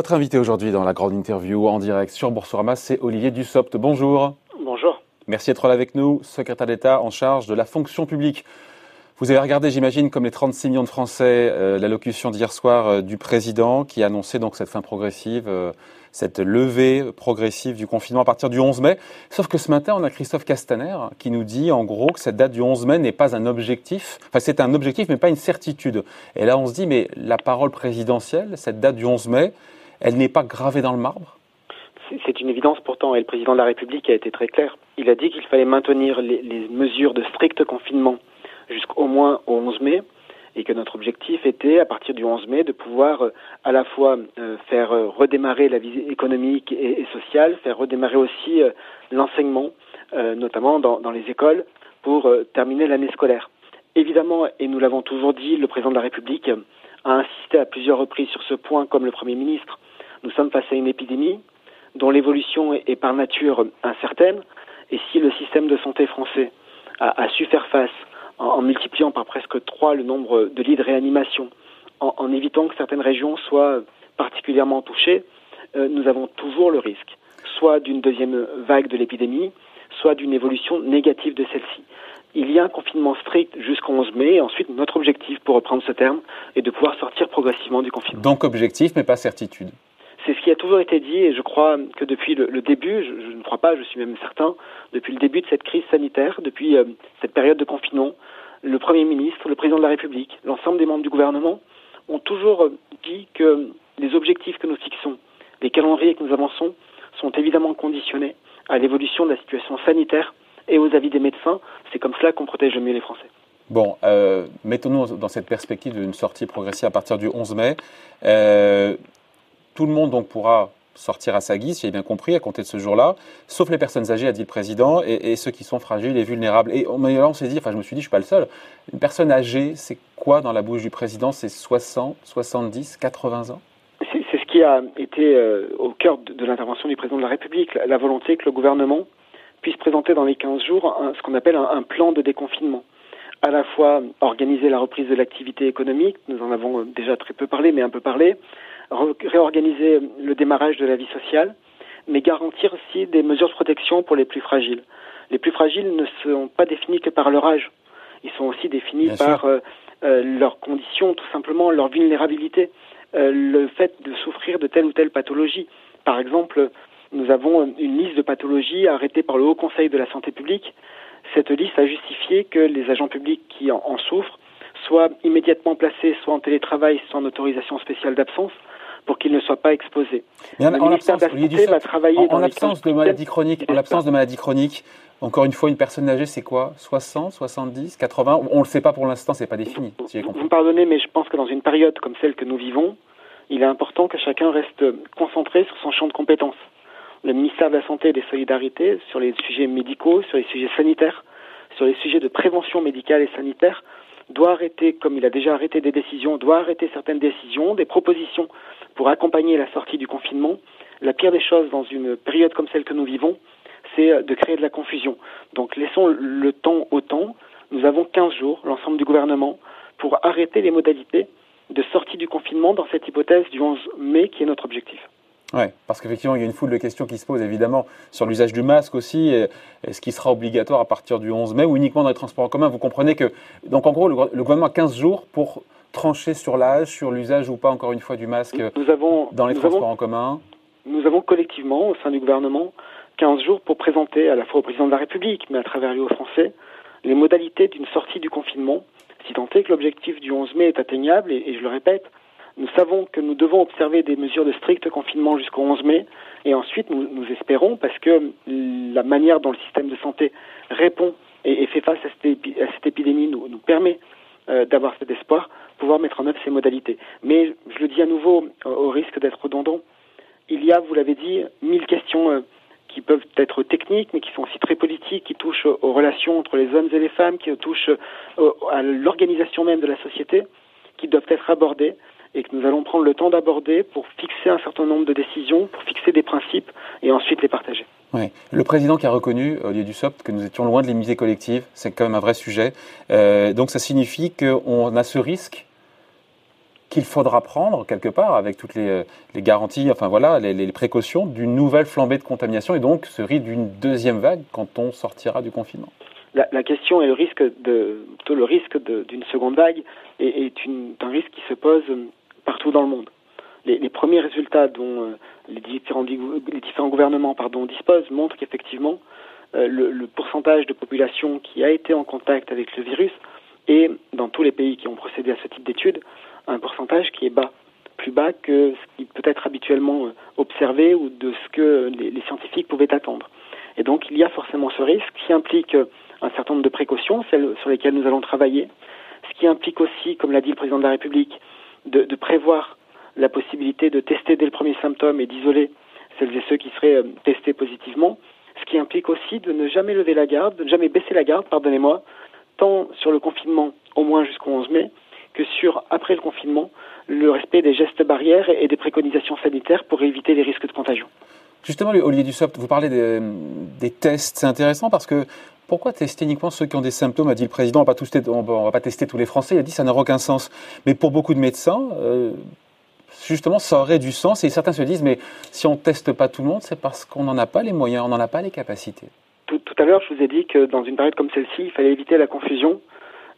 Votre invité aujourd'hui dans la grande interview en direct sur Boursorama, c'est Olivier Dussopt. Bonjour. Bonjour. Merci d'être là avec nous, secrétaire d'État en charge de la fonction publique. Vous avez regardé, j'imagine, comme les 36 millions de Français, euh, l'allocution d'hier soir euh, du président qui annonçait donc cette fin progressive, euh, cette levée progressive du confinement à partir du 11 mai. Sauf que ce matin, on a Christophe Castaner qui nous dit en gros que cette date du 11 mai n'est pas un objectif. Enfin, c'est un objectif, mais pas une certitude. Et là, on se dit, mais la parole présidentielle, cette date du 11 mai, elle n'est pas gravée dans le marbre? C'est une évidence pourtant, et le président de la République a été très clair. Il a dit qu'il fallait maintenir les, mesures de strict confinement jusqu'au moins au 11 mai, et que notre objectif était, à partir du 11 mai, de pouvoir euh, à la fois euh, faire euh, redémarrer la vie économique et, sociale, faire redémarrer aussi l'enseignement, notamment dans, dans, les écoles, pour terminer l'année scolaire. Évidemment, et nous l'avons toujours dit, le président de la République a insisté à plusieurs reprises sur ce point, comme le Premier ministre. Nous sommes face à une épidémie dont l'évolution est, par nature incertaine, et si le système de santé français a, su faire face en, multipliant par presque trois le nombre de lits de réanimation, en, évitant que certaines régions soient particulièrement touchées, euh, nous avons toujours le risque, soit d'une deuxième vague de l'épidémie, soit d'une évolution négative de celle-ci il y a un confinement strict jusqu'au 11 mai. Et ensuite, notre objectif, pour reprendre ce terme, est de pouvoir sortir progressivement du confinement. Donc objectif, mais pas certitude. C'est ce qui a toujours été dit et je crois que depuis le, début, je, ne crois pas, je suis même certain, depuis le début de cette crise sanitaire, depuis euh, cette période de confinement, le Premier ministre, le Président de la République, l'ensemble des membres du gouvernement ont toujours euh, dit que les objectifs que nous fixons, les calendriers que nous avançons, sont évidemment conditionnés à l'évolution de la situation sanitaire et aux avis des médecins. C'est comme cela qu'on protège mieux les Français. Bon, euh, mettons-nous dans cette perspective d'une sortie progressive à partir du 11 mai. Tout le monde pourra sortir à sa guise, si j'ai bien compris, à compter de ce jour-là, sauf les personnes âgées, a dit le président, et, ceux qui sont fragiles et vulnérables. Et là, on s'est dit, enfin, je me suis dit, je suis pas le seul. Une personne âgée, c'est quoi dans la bouche du président? C'est 60, 70, 80 ans? C'est ce qui a été euh, au cœur de, l'intervention du président de la République, la volonté que le gouvernement puisse présenter dans les 15 jours ce qu'on appelle un, plan de déconfinement. À la fois organiser la reprise de l'activité économique, nous en avons déjà très peu parlé, mais un peu parlé, réorganiser le démarrage de la vie sociale, mais garantir aussi des mesures de protection pour les plus fragiles. Les plus fragiles ne sont pas définis que par leur âge, ils sont aussi définis par euh, euh, leurs conditions, tout simplement leur vulnérabilité, euh, le fait de souffrir de telle ou telle pathologie. Par exemple, nous avons une liste de pathologies arrêtée par le Haut Conseil de la santé publique. Cette liste a justifié que les agents publics qui en, souffrent soient immédiatement placés soit en télétravail, soit en autorisation spéciale d'absence pour qu'ils ne soient pas exposés. en, l'absence de maladies chroniques, en l'absence de maladies chroniques, encore une fois, une personne âgée, c'est quoi? 60, 70, 80 On ne le sait pas pour l'instant, c'est pas défini. vous me pardonnez, mais je pense que dans une période comme celle que nous vivons, il est important que chacun reste concentré sur son champ de compétences le ministère de la Santé et des Solidarités sur les sujets médicaux, sur les sujets sanitaires, sur les sujets de prévention médicale et sanitaire, doit arrêter, comme il a déjà arrêté des décisions, doit arrêter certaines décisions, des propositions pour accompagner la sortie du confinement. La pire des choses dans une période comme celle que nous vivons, c'est de créer de la confusion. Donc laissons le temps au temps. Nous avons 15 jours, l'ensemble du gouvernement, pour arrêter les modalités de sortie du confinement dans cette hypothèse du 11 mai qui est notre objectif. Oui, parce qu'effectivement, il y a une foule de questions qui se posent évidemment sur l'usage du masque aussi, et, ce qui sera obligatoire à partir du 11 mai ou uniquement dans les transports en commun. Vous comprenez que, donc en gros, le, gouvernement a 15 jours pour trancher sur l'âge, sur l'usage ou pas, encore une fois, du masque dans les transports en commun Nous avons collectivement, au sein du gouvernement, 15 jours pour présenter à la fois au président de la République, mais à travers lui aux Français, les modalités d'une sortie du confinement, si tant est que l'objectif du 11 mai est atteignable, et je le répète, nous savons que nous devons observer des mesures de strict confinement jusqu'au 11 mai, et ensuite nous, espérons, parce que la manière dont le système de santé répond et, fait face à cette, épidémie nous, permet euh, d'avoir cet espoir, pouvoir mettre en œuvre ces modalités. Mais je le dis à nouveau, au risque d'être redondant, il y a, vous l'avez dit, mille questions euh, qui peuvent être techniques, mais qui sont aussi très politiques, qui touchent aux relations entre les hommes et les femmes, qui touchent euh, à l'organisation même de la société, qui doivent être abordées et que nous allons prendre le temps d'aborder pour fixer un certain nombre de décisions, pour fixer des principes et ensuite les partager. Oui. Le président qui a reconnu, Olivier Dussopt, que nous étions loin de l'immunité collective, c'est quand même un vrai sujet. Euh, donc ça signifie qu'on a ce risque qu'il faudra prendre quelque part avec toutes les, garanties, enfin voilà, les, précautions d'une nouvelle flambée de contamination et donc ce risque d'une deuxième vague quand on sortira du confinement la, question et le risque de plutôt le risque d'une seconde vague est, un risque qui se pose partout dans le monde. Les, premiers résultats dont euh, les, différents, gouvernements pardon, disposent montrent qu'effectivement euh, le, le, pourcentage de population qui a été en contact avec le virus est, dans tous les pays qui ont procédé à ce type d'études, un pourcentage qui est bas, plus bas que ce qui peut être habituellement euh, observé ou de ce que les, les scientifiques pouvaient attendre. Et donc il y a forcément ce risque qui implique un certain nombre de précautions, celles sur lesquelles nous allons travailler, ce qui implique aussi, comme l'a dit le président de la République, de, prévoir la possibilité de tester dès le premier symptôme et d'isoler celles et ceux qui seraient euh, testés positivement, ce qui implique aussi de ne jamais lever la garde, de ne jamais baisser la garde, pardonnez-moi, tant sur le confinement, au moins jusqu'au 11 mai, que sur, après le confinement, le respect des gestes barrières et des préconisations sanitaires pour éviter les risques de contagion. Justement, Olivier Dussopt, vous parlez des, des tests. C'est intéressant parce que pourquoi tester uniquement ceux qui ont des symptômes a dit le président. On ne va, pas tester tous les Français. Il a dit ça n'a aucun sens. Mais pour beaucoup de médecins, euh, justement, ça aurait du sens. Et certains se disent, mais si on ne teste pas tout le monde, c'est parce qu'on n'en a pas les moyens, on n'en a pas les capacités. Tout, à l'heure, je vous ai dit que dans une période comme celle-ci, il fallait éviter la confusion.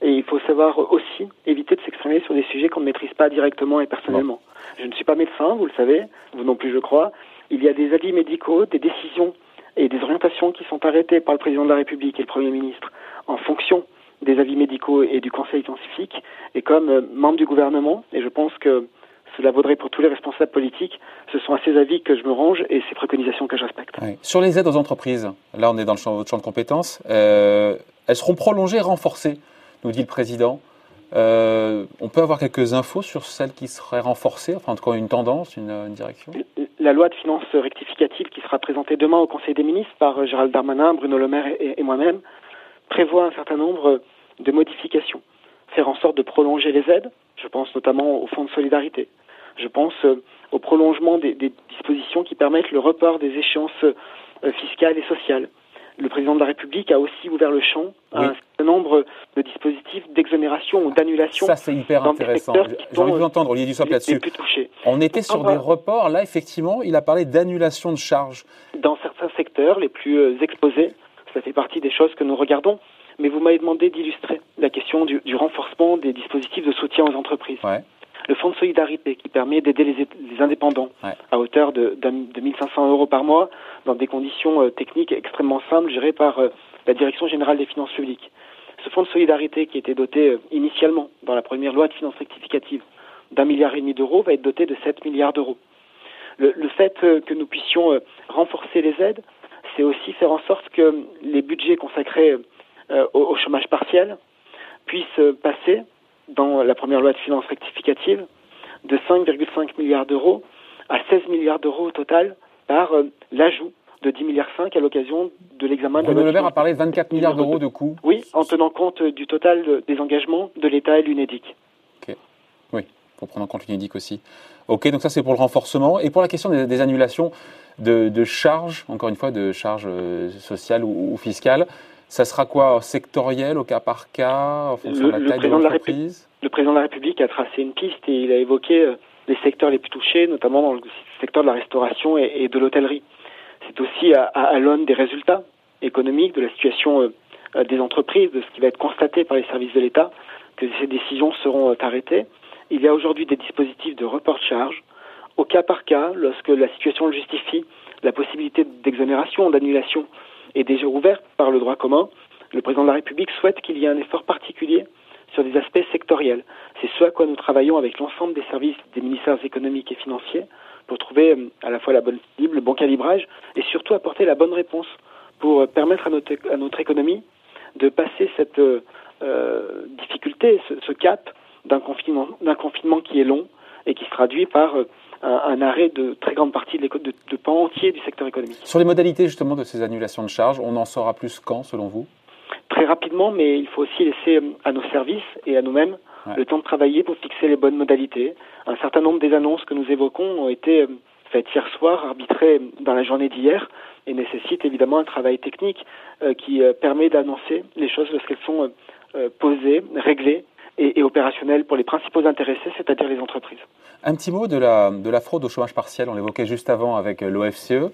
Et il faut savoir aussi éviter de s'exprimer sur des sujets qu'on ne maîtrise pas directement et personnellement. Je ne suis pas médecin, vous le savez, vous non plus, je crois. Il y a des avis médicaux, des décisions et des orientations qui sont arrêtées par le président de la République et le Premier ministre en fonction des avis médicaux et du conseil scientifique. Et comme euh, membre du gouvernement, et je pense que cela vaudrait pour tous les responsables politiques, ce sont à ces avis que je me range et ces préconisations que je respecte. Sur les aides aux entreprises, là on est dans le champ, votre champ de compétences, euh, elles seront prolongées, renforcées, nous dit le président. Euh, on peut avoir quelques infos sur celles qui seraient renforcées, enfin en tout cas une tendance, une, direction? La loi de finances rectificative qui sera présentée demain au Conseil des ministres par euh, Gérald Darmanin, Bruno Le Maire et, moi-même prévoit un certain nombre de modifications. Faire en sorte de prolonger les aides, je pense notamment au Fonds de solidarité, je pense euh, au prolongement des, des dispositions qui permettent le report des échéances fiscales et sociales, le président de la République a aussi ouvert le champ à un certain nombre de dispositifs d'exonération ou d'annulation. Ça, c'est hyper intéressant. J'ai envie de vous entendre, Olivier Dussopt, là-dessus. On était sur des reports. Là, effectivement, il a parlé d'annulation de charges. Dans certains secteurs les plus euh, exposés, ça fait partie des choses que nous regardons. Mais vous m'avez demandé d'illustrer la question du, renforcement des dispositifs de soutien aux entreprises. Le fonds de solidarité qui permet d'aider les, indépendants à hauteur de, de 1500 euros par mois dans des conditions euh, techniques extrêmement simples gérées par euh, la Direction générale des finances publiques. Ce fonds de solidarité qui était doté euh, initialement dans la première loi de finances rectificative d'un milliard et demi d'euros va être doté de 7 milliards d'euros. Le, fait que nous puissions renforcer les aides, c'est aussi faire en sorte que les budgets consacrés au, chômage partiel puissent passer dans la première loi de finances rectificative de 5,5 milliards d'euros à 16 milliards d'euros au total par euh, l'ajout de 10 milliards 5 à l'occasion de l'examen de la Le Maire a parlé de 24 milliards d'euros de coûts. Oui, en tenant compte euh, du total des engagements de l'État et l'UNEDIC. Ok. Oui, pour prendre en compte l'UNEDIC aussi. Ok, donc ça c'est pour le renforcement. Et pour la question des, annulations de, charges, encore une fois, de charges euh, sociales ou, fiscales, ça sera quoi Sectoriel, au cas par cas, en fonction de la taille de l'entreprise Le président de la République a tracé une piste et il a évoqué les secteurs les plus touchés, notamment dans le secteur de la restauration et, de l'hôtellerie. C'est aussi à, l'aune des résultats économiques, de la situation euh, euh, des entreprises, de ce qui va être constaté par les services de l'État, que ces décisions seront euh, arrêtées. Il y a aujourd'hui des dispositifs de report de charge. Au cas par cas, lorsque la situation justifie, la possibilité d'exonération, d'annulation est déjà ouverte par le droit commun. Le président de la République souhaite qu'il y ait un effort particulier sur des aspects sectoriels. C'est ce à quoi nous travaillons avec l'ensemble des services des ministères économiques et financiers pour trouver euh, à la fois la bonne le bon calibrage et surtout apporter la bonne réponse pour euh, permettre à notre, économie de passer cette euh, difficulté, ce, cap d'un confinement, confinement qui est long et qui se traduit par un, arrêt de très grande partie de, de, de pans entiers du secteur économique. Sur les modalités justement de ces annulations de charges, on en saura plus quand selon vous? Très rapidement, mais il faut aussi laisser à nos services et à nous-mêmes le temps de travailler pour fixer les bonnes modalités. Un certain nombre des annonces que nous évoquons ont été euh, faites hier soir, arbitrées dans la journée d'hier, et nécessitent évidemment un travail technique euh, qui euh, permet d'annoncer les choses lorsqu'elles sont posées, réglées et, opérationnel pour les principaux intéressés, c'est-à-dire les entreprises. Un petit mot de la, de la fraude au chômage partiel, on l'évoquait juste avant avec euh, l'OFCE.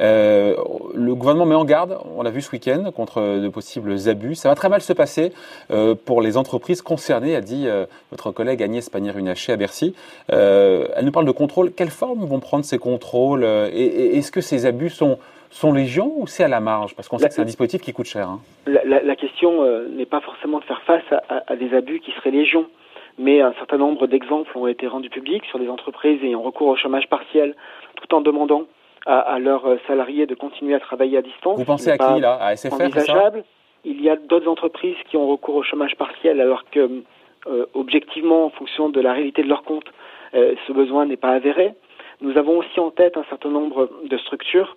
Euh, le gouvernement met en garde, on l'a vu ce week-end, contre de possibles abus. Ça va très mal se passer euh, pour les entreprises concernées, a dit votre collègue Agnès Pannier-Runacher à Bercy. elle nous parle de contrôle. Quelle forme vont prendre ces contrôles et est-ce que ces abus sont sont légion ou c'est à la marge? Parce qu'on sait que c'est un dispositif qui coûte cher. Hein. La, question euh, n'est pas forcément de faire face à, des abus qui seraient légion, mais un certain nombre d'exemples ont été rendus publics sur des entreprises ayant recours au chômage partiel tout en demandant à, leurs euh, salariés de continuer à travailler à distance. Vous pensez à qui là? À SFR envisageable. Il y a d'autres entreprises qui ont recours au chômage partiel alors que, euh, objectivement, en fonction de la réalité de leur compte, ce besoin n'est pas avéré. Nous avons aussi en tête un certain nombre de structures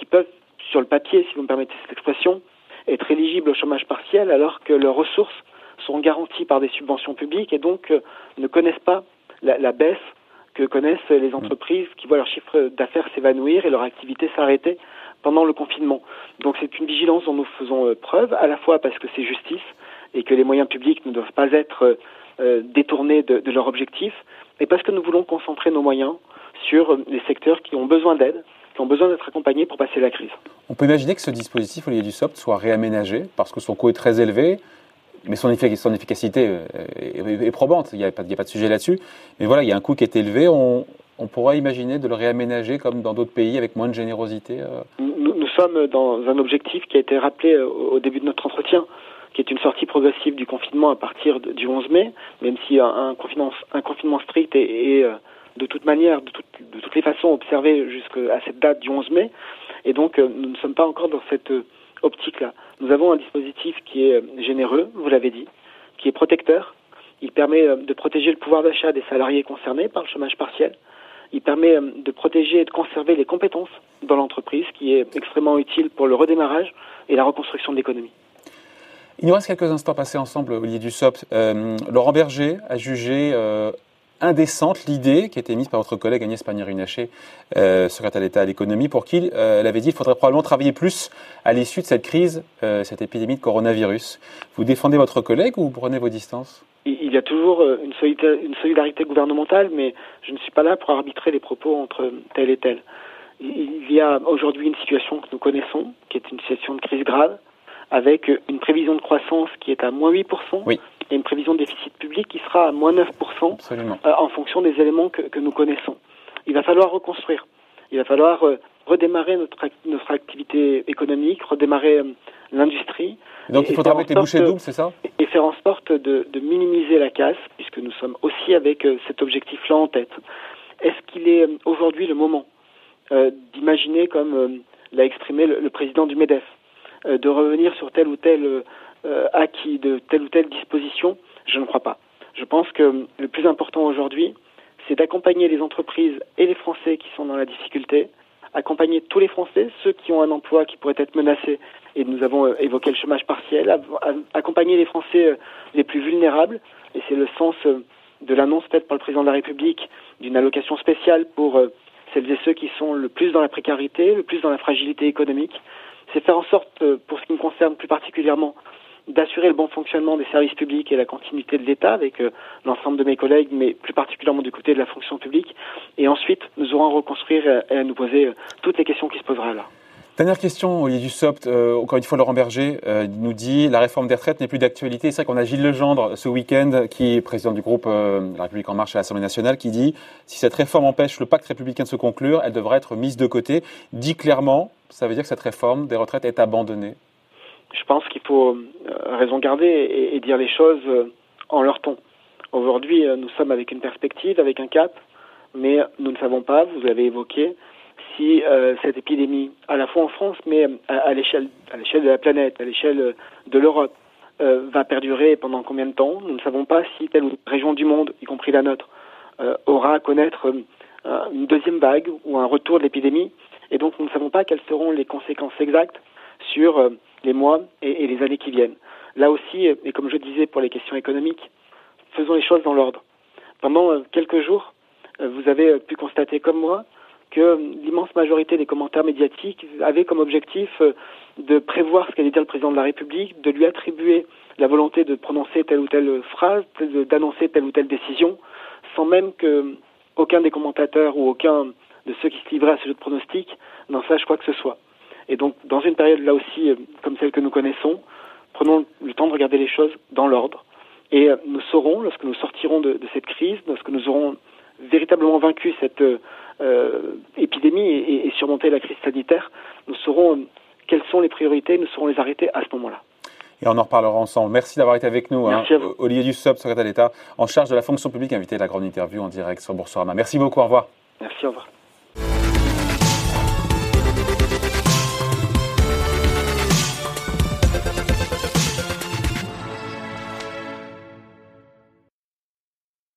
qui peuvent, sur le papier, si vous me permettez cette expression, être éligibles au chômage partiel alors que leurs ressources sont garanties par des subventions publiques et donc euh, ne connaissent pas la, baisse que connaissent les entreprises qui voient leur chiffre d'affaires s'évanouir et leur activité s'arrêter pendant le confinement. Donc c'est une vigilance dont nous faisons euh, preuve, à la fois parce que c'est justice et que les moyens publics ne doivent pas être euh, détournés de, de leur objectif, et parce que nous voulons concentrer nos moyens sur les secteurs qui ont besoin d'aide, qui ont besoin d'être accompagnés pour passer la crise. On peut imaginer que ce dispositif, Olivier Dussopt, soit réaménagé parce que son coût est très élevé, mais son, efficacité euh, est, probante, il n'y a, pas de sujet là-dessus. Mais voilà, il y a un coût qui est élevé, on, pourrait imaginer de le réaménager comme dans d'autres pays avec moins de générosité euh nous, sommes dans un objectif qui a été rappelé euh, au début de notre entretien, qui est une sortie progressive du confinement à partir du 11 mai, même si un, confinement, un confinement strict est, de toute manière, de, toutes les façons observées jusqu'à cette date du 11 mai. Et donc, euh, nous ne sommes pas encore dans cette euh, optique-là. Nous avons un dispositif qui est euh, généreux, vous l'avez dit, qui est protecteur. Il permet de protéger le pouvoir d'achat des salariés concernés par le chômage partiel. Il permet de protéger et de conserver les compétences dans l'entreprise, qui est extrêmement utile pour le redémarrage et la reconstruction de l'économie. Il nous reste quelques instants passés ensemble, Olivier Dussopt. Laurent Berger a jugé indécente l'idée qui a été mise par votre collègue Agnès Pannier-Runacher, euh, secrétaire d'État à l'économie, pour qui euh, elle avait dit qu'il faudrait probablement travailler plus à l'issue de cette crise, euh, cette épidémie de coronavirus. Vous défendez votre collègue ou vous prenez vos distances? Il y a toujours euh, une solidarité, une solidarité gouvernementale, mais je ne suis pas là pour arbitrer les propos entre tel et tel. Il y a aujourd'hui une situation que nous connaissons, qui est une situation de crise grave, avec une prévision de croissance qui est à moins 8%, oui et une prévision de déficit public qui sera à moins 9% euh, en fonction des éléments que, que, nous connaissons. Il va falloir reconstruire. Il va falloir euh, redémarrer notre, notre activité économique, redémarrer euh, l'industrie. Donc il faudra mettre les bouchées doubles, c'est ça? Et faire en sorte de, de, minimiser la casse, puisque nous sommes aussi avec cet objectif-là en tête. Est-ce qu'il est, aujourd'hui le moment d'imaginer, comme l'a exprimé le, le, président du MEDEF, de revenir sur tel ou tel euh, acquis de telle ou telle disposition, je ne crois pas. Je pense que le plus important aujourd'hui, c'est d'accompagner les entreprises et les Français qui sont dans la difficulté, accompagner tous les Français, ceux qui ont un emploi qui pourrait être menacé, et nous avons euh, évoqué le chômage partiel, accompagner les Français euh, les plus vulnérables, et c'est le sens de l'annonce faite par le président de la République d'une allocation spéciale pour celles et ceux qui sont le plus dans la précarité, le plus dans la fragilité économique. C'est faire en sorte, pour ce qui me concerne plus particulièrement, d'assurer le bon fonctionnement des services publics et la continuité de l'État avec euh, l'ensemble de mes collègues, mais plus particulièrement du côté de la fonction publique. Et ensuite, nous aurons à reconstruire et à nous poser euh, toutes les questions qui se poseraient là. Dernière question, Olivier Dussopt. Euh, encore une fois, Laurent Berger nous dit la réforme des retraites n'est plus d'actualité. C'est vrai qu'on a Gilles Legendre ce week-end, qui est président du groupe La République en marche à l'Assemblée nationale, qui dit si cette réforme empêche le pacte républicain de se conclure, elle devrait être mise de côté. Dit clairement, ça veut dire que cette réforme des retraites est abandonnée je pense qu'il faut euh, raison garder et, dire les choses euh, en leur ton. Aujourd'hui, euh, nous sommes avec une perspective, avec un cap, mais nous ne savons pas, vous avez évoqué, si cette épidémie, à la fois en France, mais à, à l'échelle de la planète, à l'échelle de l'Europe, va perdurer pendant combien de temps? Nous ne savons pas si telle ou telle région du monde, y compris la nôtre, aura à connaître une deuxième vague ou un retour de l'épidémie. Et donc nous ne savons pas quelles seront les conséquences exactes sur les mois et, les années qui viennent. Là aussi, et comme je disais pour les questions économiques, faisons les choses dans l'ordre. Pendant euh, quelques jours, euh, vous avez pu constater comme moi que l'immense majorité des commentaires médiatiques avaient comme objectif euh, de prévoir ce qu'allait dire le président de la République, de lui attribuer la volonté de prononcer telle ou telle phrase, d'annoncer telle ou telle décision, sans même que aucun des commentateurs ou aucun de ceux qui se livraient à ce jeu de pronostic n'en sache quoi que ce soit. Et donc, dans une période là aussi, euh, comme celle que nous connaissons, prenons le temps de regarder les choses dans l'ordre. Et euh, nous saurons, lorsque nous sortirons de, cette crise, lorsque nous aurons véritablement vaincu cette euh, épidémie et, et, surmonté la crise sanitaire, nous saurons quelles sont les priorités, nous saurons les arrêter à ce moment-là. Et on en reparlera ensemble. Merci d'avoir été avec nous. Hein. Olivier Dussopt, secrétaire d'État en charge de la fonction publique, invité à la grande interview en direct sur Boursorama. Merci beaucoup, au revoir. Merci, au revoir.